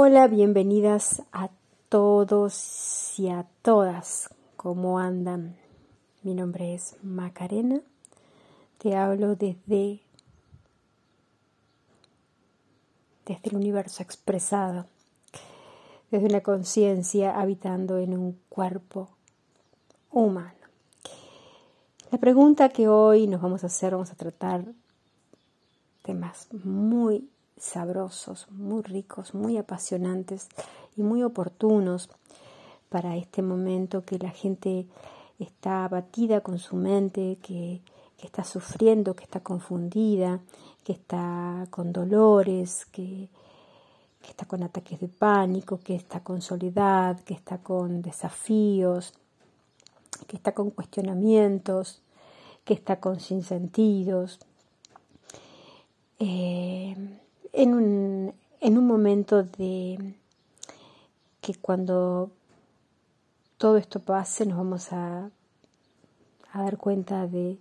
Hola, bienvenidas a todos y a todas. ¿Cómo andan? Mi nombre es Macarena. Te hablo desde desde el universo expresado, desde una conciencia habitando en un cuerpo humano. La pregunta que hoy nos vamos a hacer, vamos a tratar temas muy sabrosos, muy ricos, muy apasionantes y muy oportunos para este momento que la gente está abatida con su mente, que, está sufriendo, que está confundida, que está con dolores, que, está con ataques de pánico, que está con soledad, que está con desafíos, que está con cuestionamientos, que está con sinsentidos. Eh, en un, en un momento de que cuando todo esto pase nos vamos a, a dar cuenta de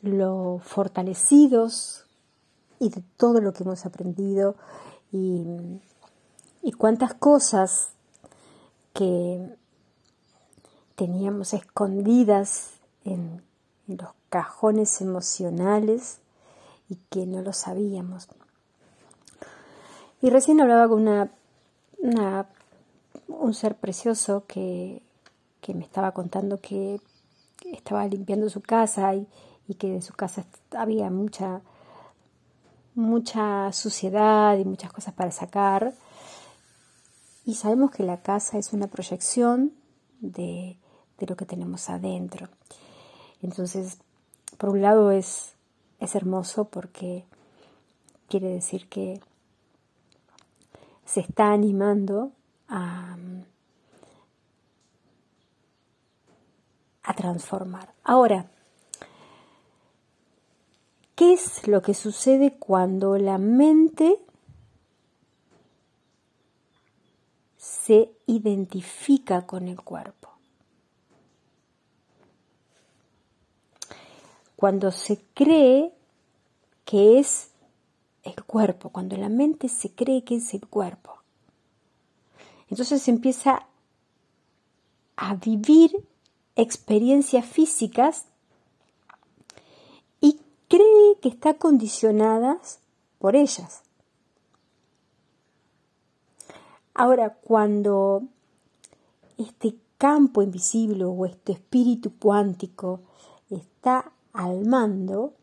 lo fortalecidos y de todo lo que hemos aprendido y, y cuántas cosas que teníamos escondidas en, en los cajones emocionales y que no lo sabíamos. Y recién hablaba con un ser precioso que, me estaba contando que estaba limpiando su casa y, que de su casa había mucha, mucha suciedad y muchas cosas para sacar. Y sabemos que la casa es una proyección de, lo que tenemos adentro. Entonces, por un lado es hermoso porque quiere decir que se está animando a, transformar. Ahora, ¿qué es lo que sucede cuando la mente se identifica con el cuerpo? Cuando se cree que es el cuerpo, cuando la mente se cree que es el cuerpo. Entonces empieza a vivir experiencias físicas y cree que está condicionadas por ellas. Ahora, cuando este campo invisible o este espíritu cuántico está al mando,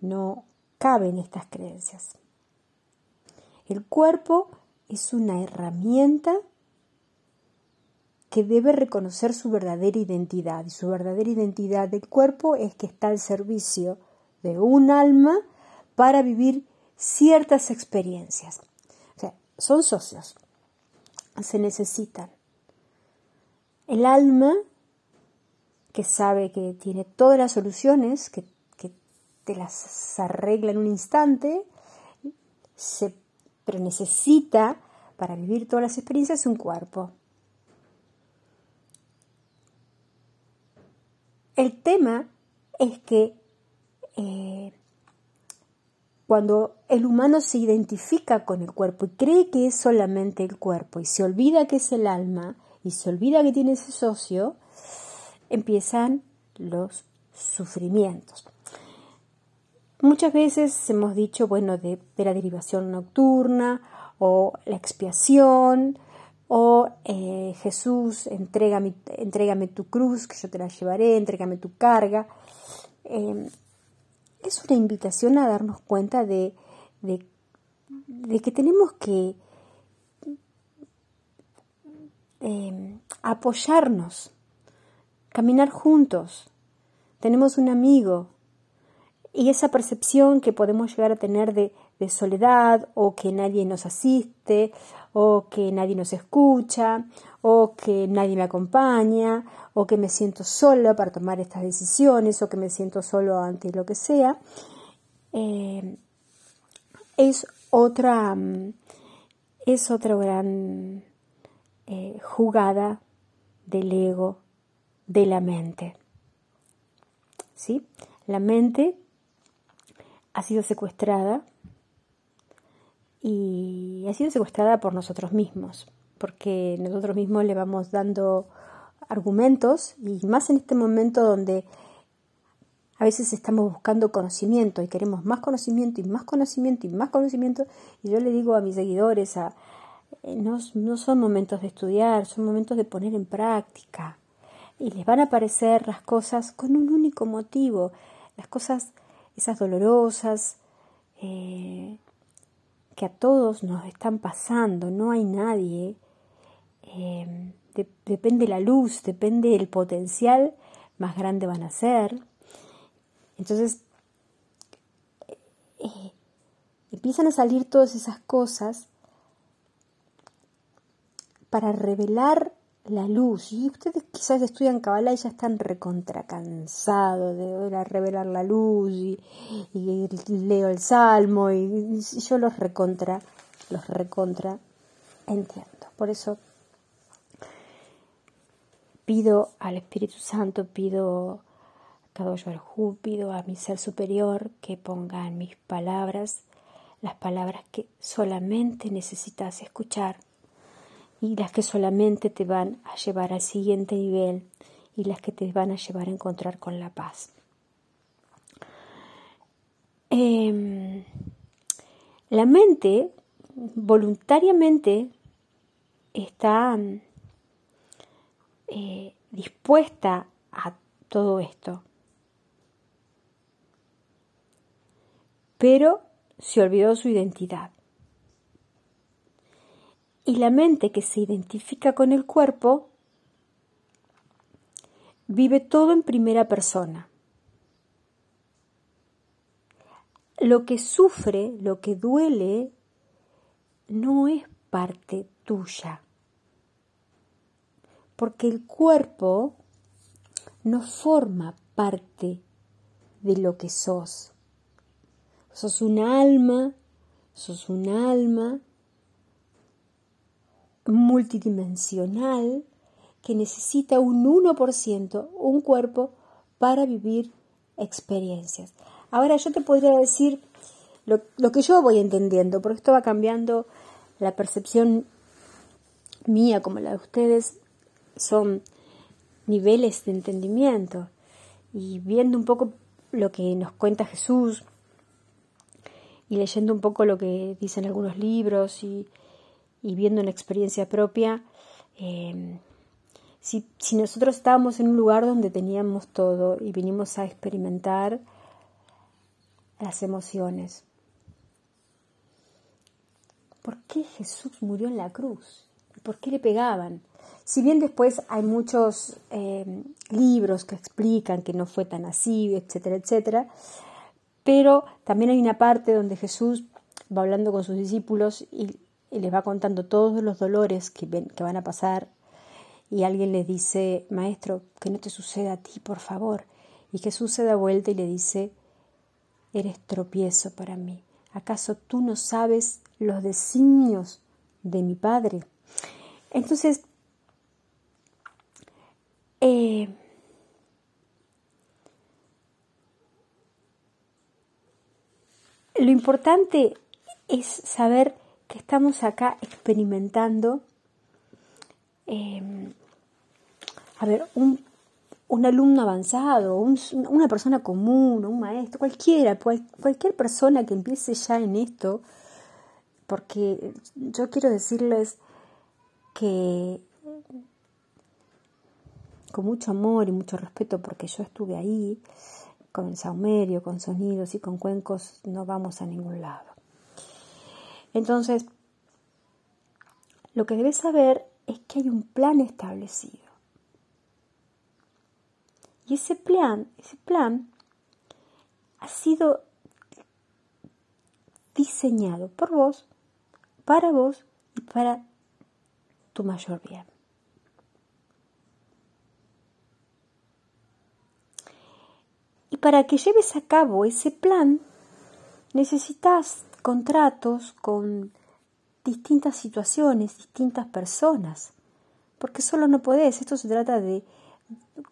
no caben estas creencias. El cuerpo es una herramienta que debe reconocer su verdadera identidad y su verdadera identidad del cuerpo es que está al servicio de un alma para vivir ciertas experiencias. O sea, son socios, se necesitan. El alma, que sabe que tiene todas las soluciones, que te las arregla en un instante, pero necesita para vivir todas las experiencias un cuerpo. El tema es que eh, cuando el humano se identifica con el cuerpo y cree que es solamente el cuerpo y se olvida que es el alma y se olvida que tiene ese socio, empiezan los sufrimientos. Muchas veces hemos dicho, bueno, de, la derivación nocturna o la expiación o eh, Jesús, entrégame, tu cruz, que yo te la llevaré, entrégame tu carga. Em, es una invitación a darnos cuenta de, de, de que tenemos que em, apoyarnos, caminar juntos. Tenemos un amigo, y esa percepción que podemos llegar a tener de, soledad o que nadie nos asiste o que nadie nos escucha o que nadie me acompaña o que me siento sola para tomar estas decisiones o que me siento solo ante lo que sea, eh, es otra es otra gran eh, jugada del ego de la mente. ¿Sí? La mente ha sido secuestrada y ha sido secuestrada por nosotros mismos, porque nosotros mismos le vamos dando argumentos y más en este momento donde a veces estamos buscando conocimiento y queremos más conocimiento y más conocimiento y más conocimiento y yo le digo a mis seguidores, eh, no, no son momentos de estudiar, son momentos de poner en práctica. Y les van a aparecer las cosas con un único motivo, las cosas esas dolorosas eh, que a todos nos están pasando, no hay nadie. Eh, depende la luz, depende el potencial, más grande van a ser. Entonces, eh, empiezan a salir todas esas cosas para revelar la luz. Y ustedes quizás estudian Kabbalah y ya están recontracansados de revelar la luz y, leo el Salmo y, yo los recontra, los recontra entiendo. Por eso pido al Espíritu Santo, pido a Kadosh pido a mi ser superior que ponga en mis palabras las palabras que solamente necesitas escuchar y las que solamente te van a llevar al siguiente nivel y las que te van a llevar a encontrar con la paz. Em, la mente voluntariamente está eh, dispuesta a todo esto, pero se olvidó su identidad. Y la mente que se identifica con el cuerpo vive todo en primera persona. Lo que sufre, lo que duele, no es parte tuya. Porque el cuerpo no forma parte de lo que sos. Sos un alma, sos un alma multidimensional que necesita un 1%, un cuerpo, para vivir experiencias. Ahora yo te podría decir lo, lo, que yo voy entendiendo, porque esto va cambiando la percepción mía como la de ustedes, son niveles de entendimiento. Y viendo un poco lo que nos cuenta Jesús y leyendo un poco lo que dicen algunos libros y y viendo una experiencia propia, eh, si, si, nosotros estábamos en un lugar donde teníamos todo y vinimos a experimentar las emociones, ¿por qué Jesús murió en la cruz? ¿Por qué le pegaban? Si bien después hay muchos eh, libros que explican que no fue tan así, etcétera, etcétera, pero también hay una parte donde Jesús va hablando con sus discípulos y y les va contando todos los dolores que, que van a pasar y alguien le dice, maestro, que no te suceda a ti, por favor. Y Jesús se da vuelta y le dice, eres tropiezo para mí. ¿Acaso tú no sabes los designios de mi Padre? Entonces, eh, lo importante es saber que estamos acá experimentando, em, a ver, un, alumno avanzado, una persona común, un maestro, cualquiera, cualquier persona que empiece ya en esto, porque yo quiero decirles que con mucho amor y mucho respeto, porque yo estuve ahí, con el saumerio, con sonidos y con cuencos, no vamos a ningún lado. Entonces, lo que debes saber es que hay un plan establecido. Y ese plan, ese plan ha sido diseñado por vos, para vos y para tu mayor bien. Y para que lleves a cabo ese plan, necesitas contratos con distintas situaciones, distintas personas, porque solo no podés, esto se trata de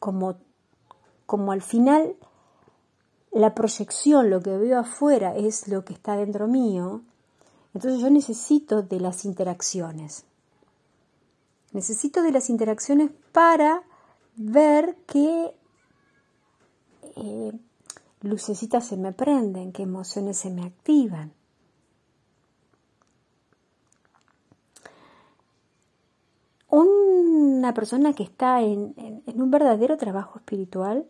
como, como al final la proyección, lo que veo afuera es lo que está dentro mío, Entonces yo necesito de las interacciones. Necesito de las interacciones para ver qué eh, lucecitas se me prenden, qué emociones se me activan. Una persona que está en, un verdadero trabajo espiritual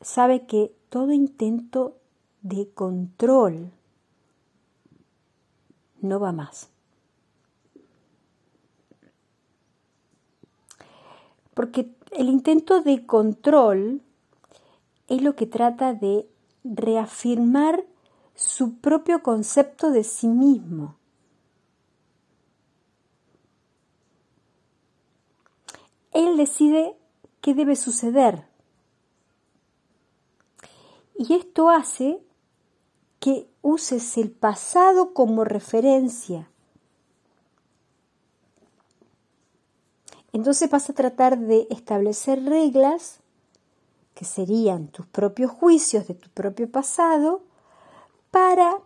sabe que todo intento de control no va más. Porque el intento de control es lo que trata de reafirmar su propio concepto de sí mismo. Él decide qué debe suceder. Y esto hace que uses el pasado como referencia. Entonces vas a tratar de establecer reglas que serían tus propios juicios de tu propio pasado, para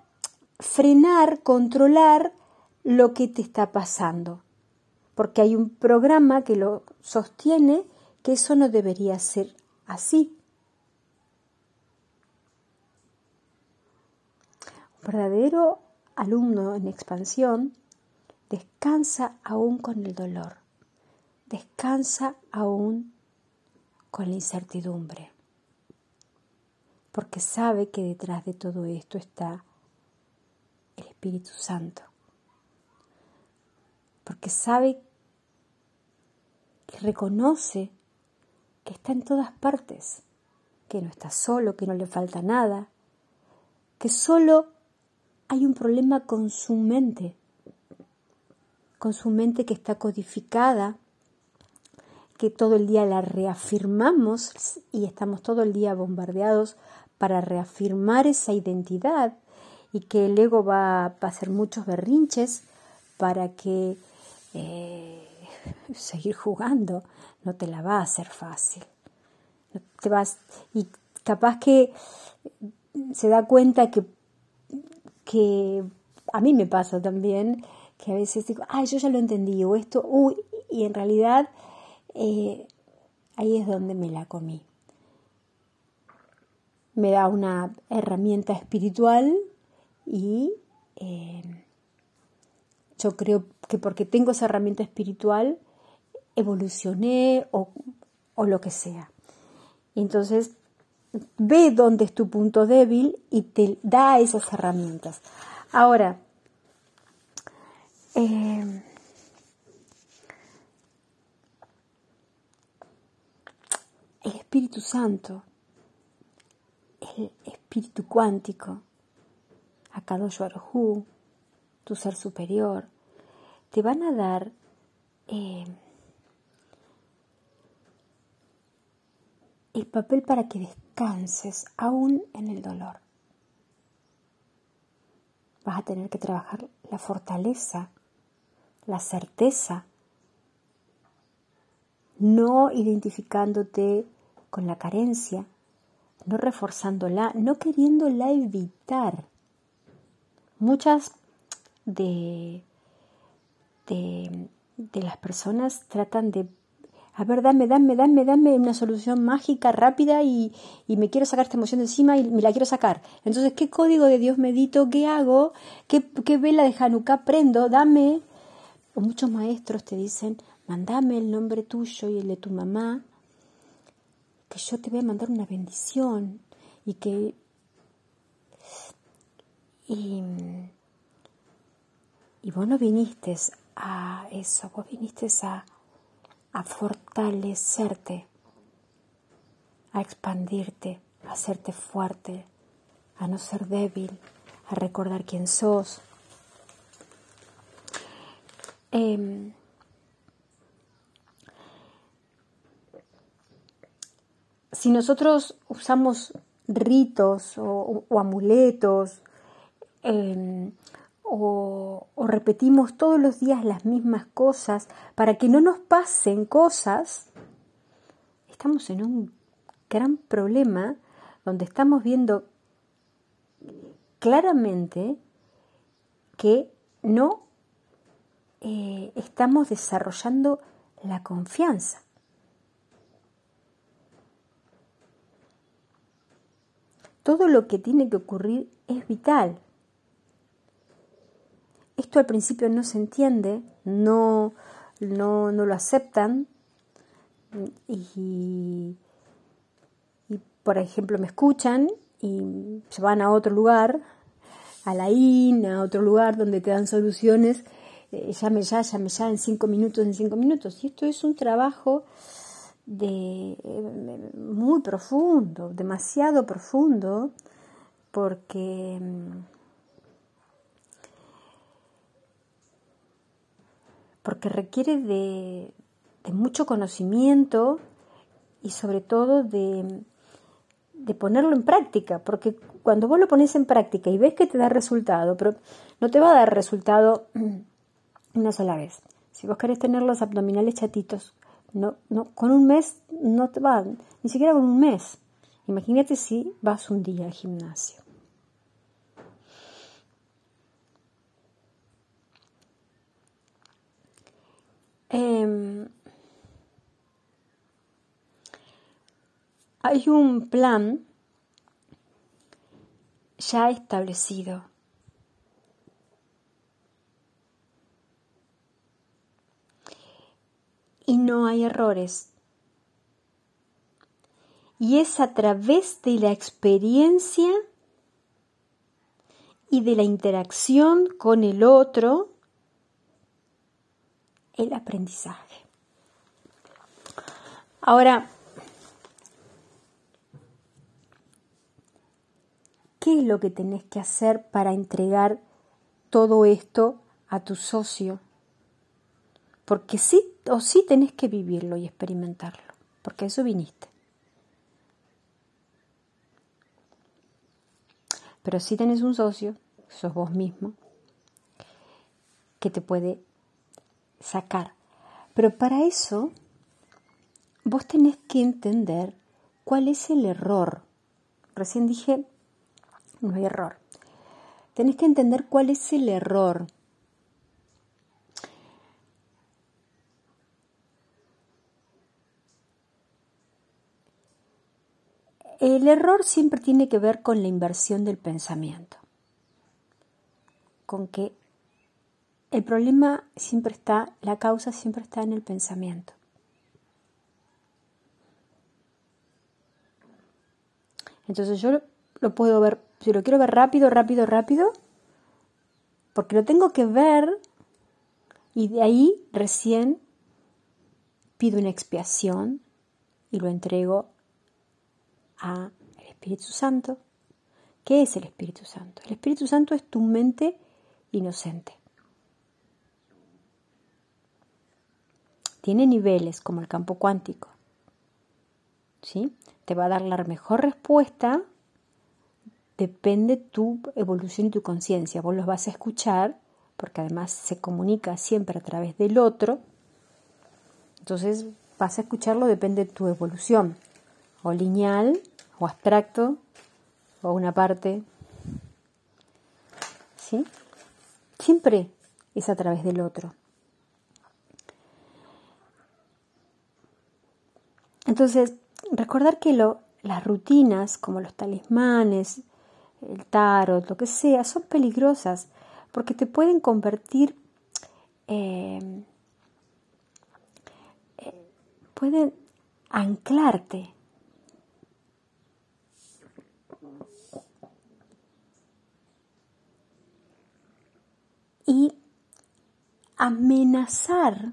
frenar, controlar lo que te está pasando. Porque hay un programa que lo sostiene que eso no debería ser así. Un verdadero alumno en expansión descansa aún con el dolor, descansa aún con la incertidumbre, porque sabe que detrás de todo esto está el Espíritu Santo, porque sabe que reconoce que está en todas partes, que no está solo, que no le falta nada, que solo hay un problema con su mente, con su mente que está codificada que todo el día la reafirmamos y estamos todo el día bombardeados para reafirmar esa identidad y que el ego va, a hacer muchos berrinches para que eh, seguir jugando no te la va a hacer fácil. te vas, y capaz que se da cuenta que, que a mí me pasa también que a veces digo, ay, yo ya lo entendí, o esto, uy, y en realidad eh, ahí es donde me la comí. Me da una herramienta espiritual y eh, yo creo que porque tengo esa herramienta espiritual evolucioné o, o lo que sea. Entonces, ve dónde es tu punto débil y te da esas herramientas. Ahora, eh, el Espíritu Santo, el Espíritu cuántico, Akadosh Arhu, tu ser superior, te van a dar eh, el papel para que descanses aún en el dolor. Vas a tener que trabajar la fortaleza, la certeza no identificándote con la carencia, no reforzándola, no queriéndola evitar. Muchas de, de, las personas tratan de, a ver, dame, dame, dame, dame una solución mágica, rápida y, me quiero sacar esta emoción de encima y me la quiero sacar. Entonces, ¿qué código de Dios medito? ¿Qué hago? ¿Qué, qué vela de Hanukkah prendo? Dame. muchos maestros te dicen, mandame el nombre tuyo y el de tu mamá, que yo te voy a mandar una bendición y que... Y, y vos no viniste a eso, vos viniste a, a fortalecerte, a expandirte, a hacerte fuerte, a no ser débil, a recordar quién sos. Em, si nosotros usamos ritos o, amuletos em, o, repetimos todos los días las mismas cosas para que no nos pasen cosas, estamos en un gran problema donde estamos viendo claramente que no eh, estamos desarrollando la confianza. Todo lo que tiene que ocurrir es vital. Esto al principio no se entiende, no, no, no lo aceptan y, y, por ejemplo, me escuchan y se van a otro lugar, a la IN, a otro lugar donde te dan soluciones, eh, llame ya, llame ya, en cinco minutos, en cinco minutos. Y esto es un trabajo de, eh, muy profundo, demasiado profundo, porque porque requiere de, mucho conocimiento y sobre todo de, de, ponerlo en práctica, porque cuando vos lo pones en práctica y ves que te da resultado, pero no te va a dar resultado una sola vez. Si vos querés tener los abdominales chatitos, no, no, con un mes no te va, ni siquiera con un mes. Imagínate si vas un día al gimnasio. Em, hay un plan ya establecido. Y no hay errores. Y es a través de la experiencia y de la interacción con el otro el aprendizaje. Ahora, ¿qué es lo que tenés que hacer para entregar todo esto a tu socio? Porque sí o sí tenés que vivirlo y experimentarlo, porque eso viniste. Pero si tenés un socio, sos vos mismo, que te puede sacar. Pero para eso vos tenés que entender cuál es el error. Recién dije, no hay error. Tenés que entender cuál es el error. El error siempre tiene que ver con la inversión del pensamiento, con que el problema siempre está, la causa siempre está en el pensamiento. Entonces yo lo, puedo ver, si lo quiero ver rápido, rápido, rápido, porque lo tengo que ver y de ahí recién pido una expiación y lo entrego a Espíritu Santo. ¿Qué es el Espíritu Santo? El Espíritu Santo es tu mente inocente. Tiene niveles como el campo cuántico. ¿Sí? Te va a dar la mejor respuesta, depende tu evolución y tu conciencia. Vos los vas a escuchar, porque además se comunica siempre a través del otro. Entonces vas a escucharlo, depende de tu evolución, o lineal, o abstracto, o una parte. ¿Sí? Siempre es a través del otro. Entonces, recordar que las rutinas, como los talismanes, el tarot, lo que sea, son peligrosas porque te pueden convertir, eh, eh, pueden anclarte. Y amenazar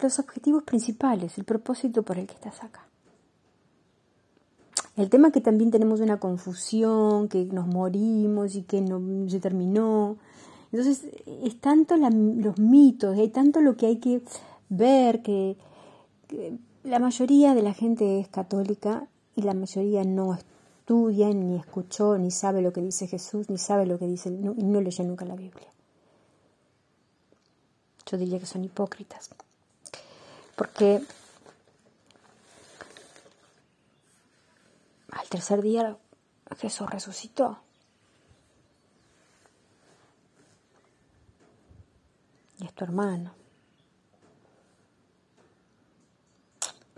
los objetivos principales, el propósito por el que estás acá. El tema que también tenemos una confusión, que nos morimos y que no se terminó. Entonces, es tanto los mitos, hay tanto lo que hay que ver, que, la mayoría de la gente es católica y la mayoría no estudia, ni escuchó, ni sabe lo que dice Jesús, ni sabe lo que dice, no, no leyó nunca la Biblia. Yo diría que son hipócritas porque al tercer día Jesús resucitó. Y es tu hermano.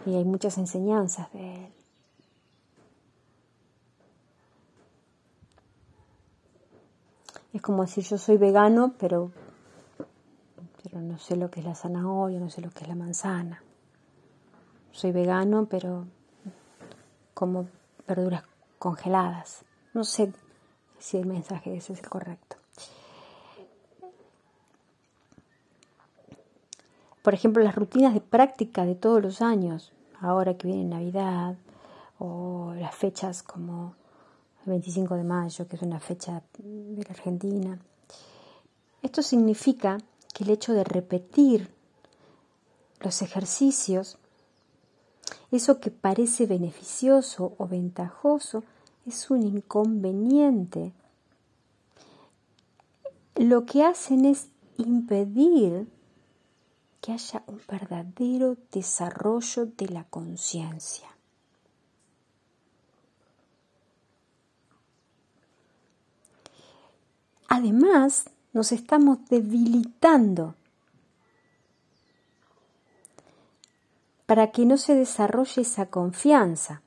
Y hay muchas enseñanzas de él. Es como decir yo soy vegano, pero no sé lo que es la zanahoria, no sé lo que es la manzana. Soy vegano, pero como verduras congeladas. No sé si el mensaje ese es el correcto. Por ejemplo, las rutinas de práctica de todos los años, ahora que viene Navidad, o las fechas como el 25 de mayo, que es una fecha de la Argentina. Esto significa que el hecho de repetir los ejercicios, eso que parece beneficioso o ventajoso, es un inconveniente. Lo que hacen es impedir que haya un verdadero desarrollo de la conciencia. Además, nos estamos debilitando para que no se desarrolle esa confianza.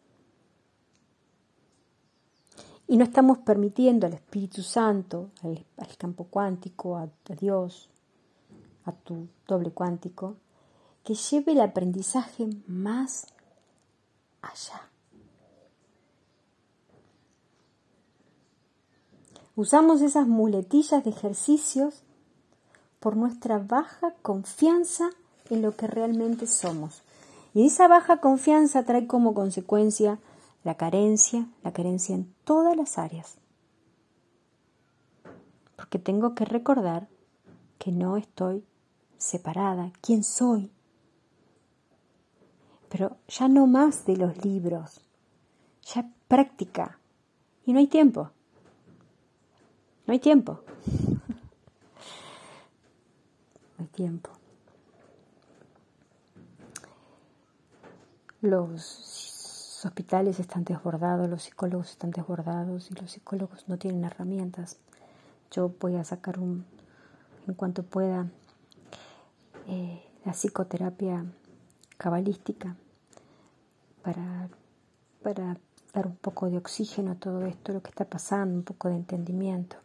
Y no estamos permitiendo al Espíritu Santo, al, campo cuántico, a, Dios, a tu doble cuántico, que lleve el aprendizaje más allá. Usamos esas muletillas de ejercicios por nuestra baja confianza en lo que realmente somos. Y esa baja confianza trae como consecuencia la carencia, la carencia en todas las áreas. Porque tengo que recordar que no estoy separada, quién soy. Pero ya no más de los libros, ya práctica. Y no hay tiempo. No hay tiempo. No hay tiempo. Los hospitales están desbordados, los psicólogos están desbordados y los psicólogos no tienen herramientas. Yo voy a sacar un, en cuanto pueda, eh, la psicoterapia cabalística para, para dar un poco de oxígeno a todo esto, lo que está pasando, un poco de entendimiento.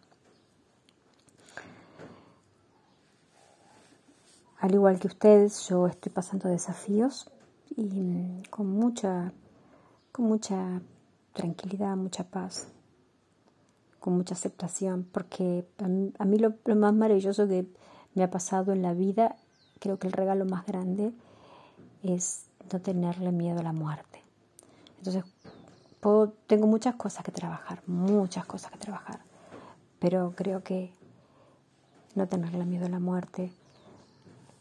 Al igual que ustedes, yo estoy pasando desafíos y con mucha con mucha tranquilidad, mucha paz, con mucha aceptación, porque a mí, lo, más maravilloso que me ha pasado en la vida, creo que el regalo más grande es no tenerle miedo a la muerte. Entonces, tengo muchas cosas que trabajar, muchas cosas que trabajar, pero creo que no tenerle miedo a la muerte,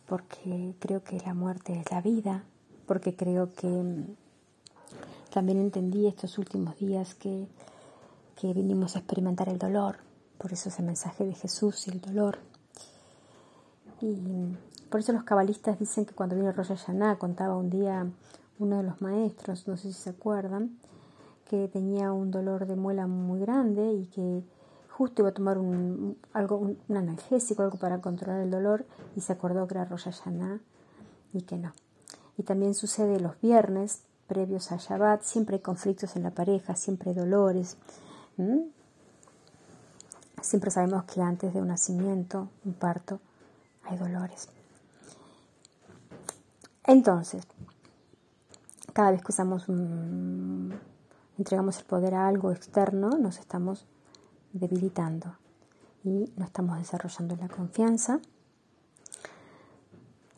porque creo que la muerte es la vida, porque creo que también entendí estos últimos días que, que vinimos a experimentar el dolor, por eso ese mensaje de Jesús y el dolor. Y por eso los cabalistas dicen que cuando vino Rosh Hashanah contaba un día uno de los maestros, no sé si se acuerdan, que tenía un dolor de muela muy grande y que justo iba a tomar un, algo, un, analgésico, algo para controlar el dolor y se acordó que era Rosh Hashanah y que no. Y también sucede los viernes previos a Shabbat, siempre hay conflictos en la pareja, siempre hay dolores. Siempre sabemos que antes de un nacimiento, un parto, hay dolores. Entonces, cada vez que usamos entregamos el poder a algo externo, nos estamos debilitando y no estamos desarrollando la confianza.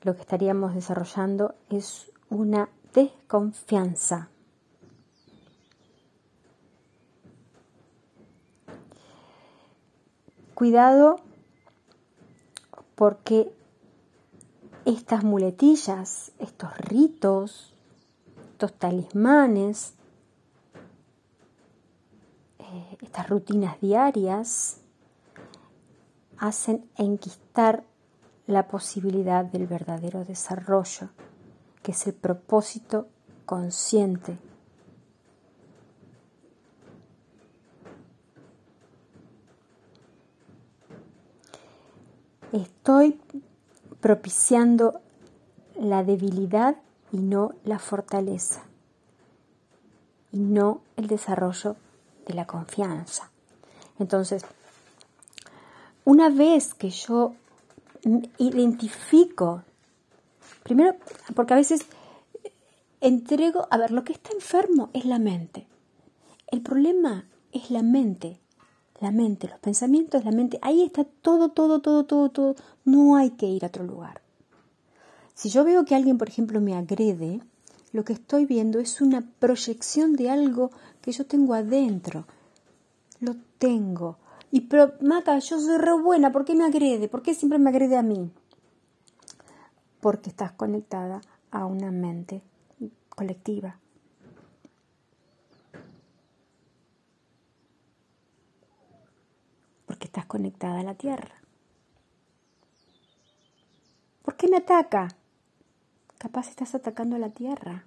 Lo que estaríamos desarrollando es una desconfianza. Cuidado porque estas muletillas, estos ritos, estos talismanes, eh, estas rutinas diarias hacen enquistar la posibilidad del verdadero desarrollo que es el propósito consciente. Estoy propiciando la debilidad y no la fortaleza, y no el desarrollo de la confianza. Entonces, una vez que yo identifico, primero, porque a veces entrego, a ver, lo que está enfermo es la mente. El problema es la mente, la mente, los pensamientos, la mente. Ahí está todo, todo, todo, todo, todo. No hay que ir a otro lugar. Si yo veo que alguien, por ejemplo, me agrede, lo que estoy viendo es una proyección de algo que yo tengo adentro. Lo tengo. Y pero, Maca, yo soy re buena, ¿por qué me agrede? ¿Por qué siempre me agrede a mí? Porque estás conectada a una mente colectiva. Porque estás conectada a la tierra. ¿Por qué me ataca? Capaz estás atacando a la tierra.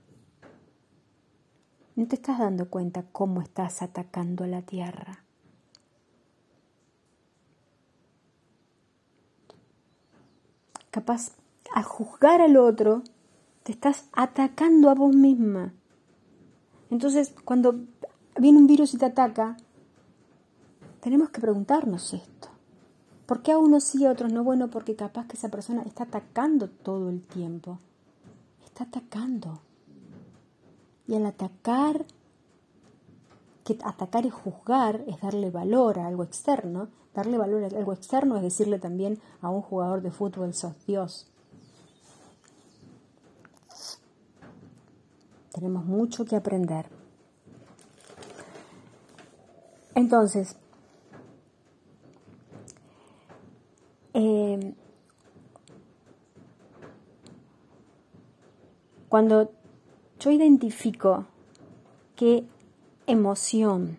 No te estás dando cuenta cómo estás atacando a la tierra. Capaz al juzgar al otro, te estás atacando a vos misma. Entonces, cuando viene un virus y te ataca, tenemos que preguntarnos esto. ¿Por qué a unos sí y a otros no? Bueno, porque capaz que esa persona está atacando todo el tiempo atacando. Y al atacar, que atacar y juzgar es darle valor a algo externo. Darle valor a algo externo es decirle también a un jugador de fútbol, sos Dios. Tenemos mucho que aprender. Entonces, eh, Cuando yo identifico qué emoción,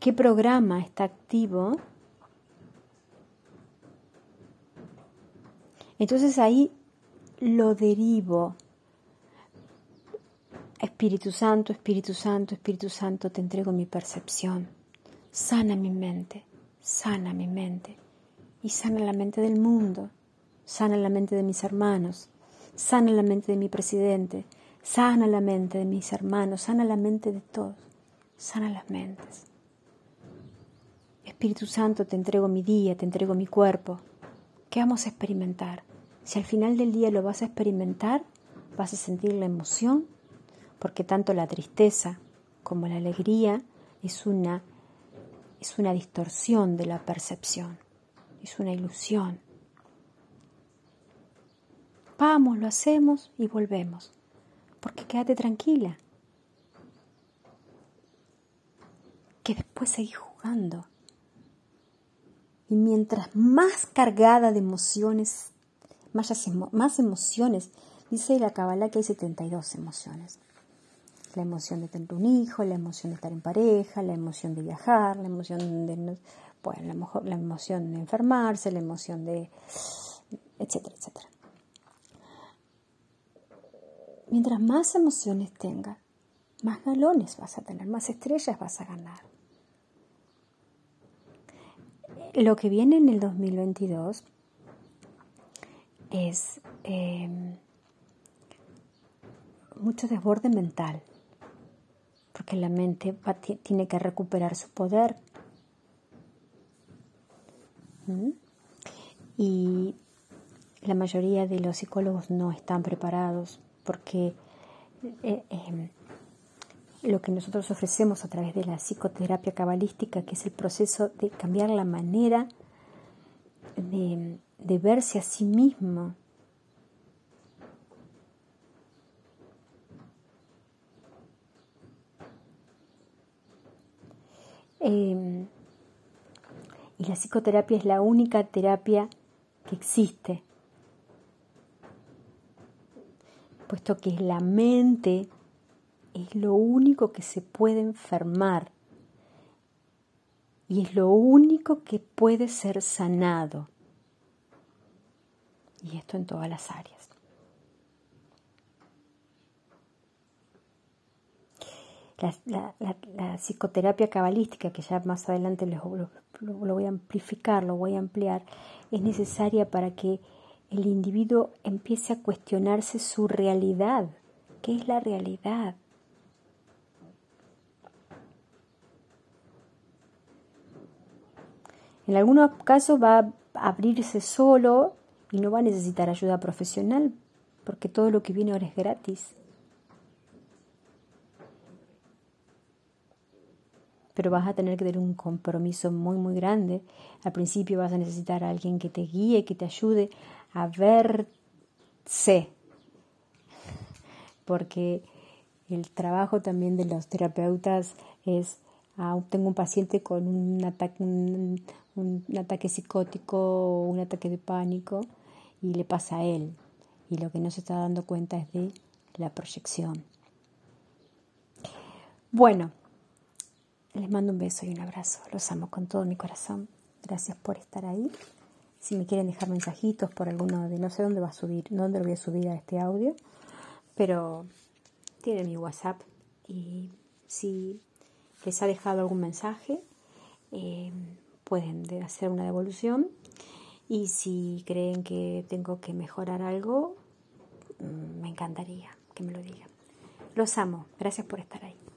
qué programa está activo, entonces ahí lo derivo. Espíritu Santo, Espíritu Santo, Espíritu Santo, te entrego mi percepción. Sana mi mente, sana mi mente y sana la mente del mundo sana la mente de mis hermanos, sana la mente de mi presidente, sana la mente de mis hermanos, sana la mente de todos, sana las mentes. Espíritu Santo, te entrego mi día, te entrego mi cuerpo. ¿Qué vamos a experimentar? Si al final del día lo vas a experimentar, vas a sentir la emoción, porque tanto la tristeza como la alegría es una, es una distorsión de la percepción, es una ilusión. Vamos, lo hacemos y volvemos. Porque quédate tranquila. Que después seguís jugando. Y mientras más cargada de emociones, más, emociones, dice la Kabbalah que hay 72 emociones. La emoción de tener un hijo, la emoción de estar en pareja, la emoción de viajar, la emoción de, bueno, la, la emoción de enfermarse, la emoción de, etcétera, etcétera. Mientras más emociones tengas, más galones vas a tener, más estrellas vas a ganar. Lo que viene en el 2022 es em, mucho desborde mental, porque la mente tiene que recuperar su poder. ¿Mm? Y la mayoría de los psicólogos no están preparados porque eh, em, lo que nosotros ofrecemos a través de la psicoterapia cabalística, que es el proceso de cambiar la manera de, verse a sí mismo, em, y la psicoterapia es la única terapia que existe puesto que la mente es lo único que se puede enfermar y es lo único que puede ser sanado. Y esto en todas las áreas. la, psicoterapia cabalística, que ya más adelante lo, voy a amplificar, lo voy a ampliar, es necesaria para que el individuo empiece a cuestionarse su realidad. ¿Qué es la realidad? En algunos casos va a abrirse solo y no va a necesitar ayuda profesional porque todo lo que viene ahora es gratis. Pero vas a tener que tener un compromiso muy, muy grande. Al principio vas a necesitar a alguien que te guíe, que te ayude a verse. Porque el trabajo también de los terapeutas es, ah, tengo un paciente con un ataque, un, un ataque psicótico un ataque de pánico y le pasa a él. Y lo que no se está dando cuenta es de la proyección. Bueno, les mando un beso y un abrazo. Los amo con todo mi corazón. Gracias por estar ahí. Si me quieren dejar mensajitos por alguno de no sé dónde va a subir, dónde lo voy a subir a este audio, pero tienen mi WhatsApp y si les ha dejado algún mensaje, eh, pueden hacer una devolución y si creen que tengo que mejorar algo, mm, me encantaría que me lo digan. Los amo. Gracias por estar ahí.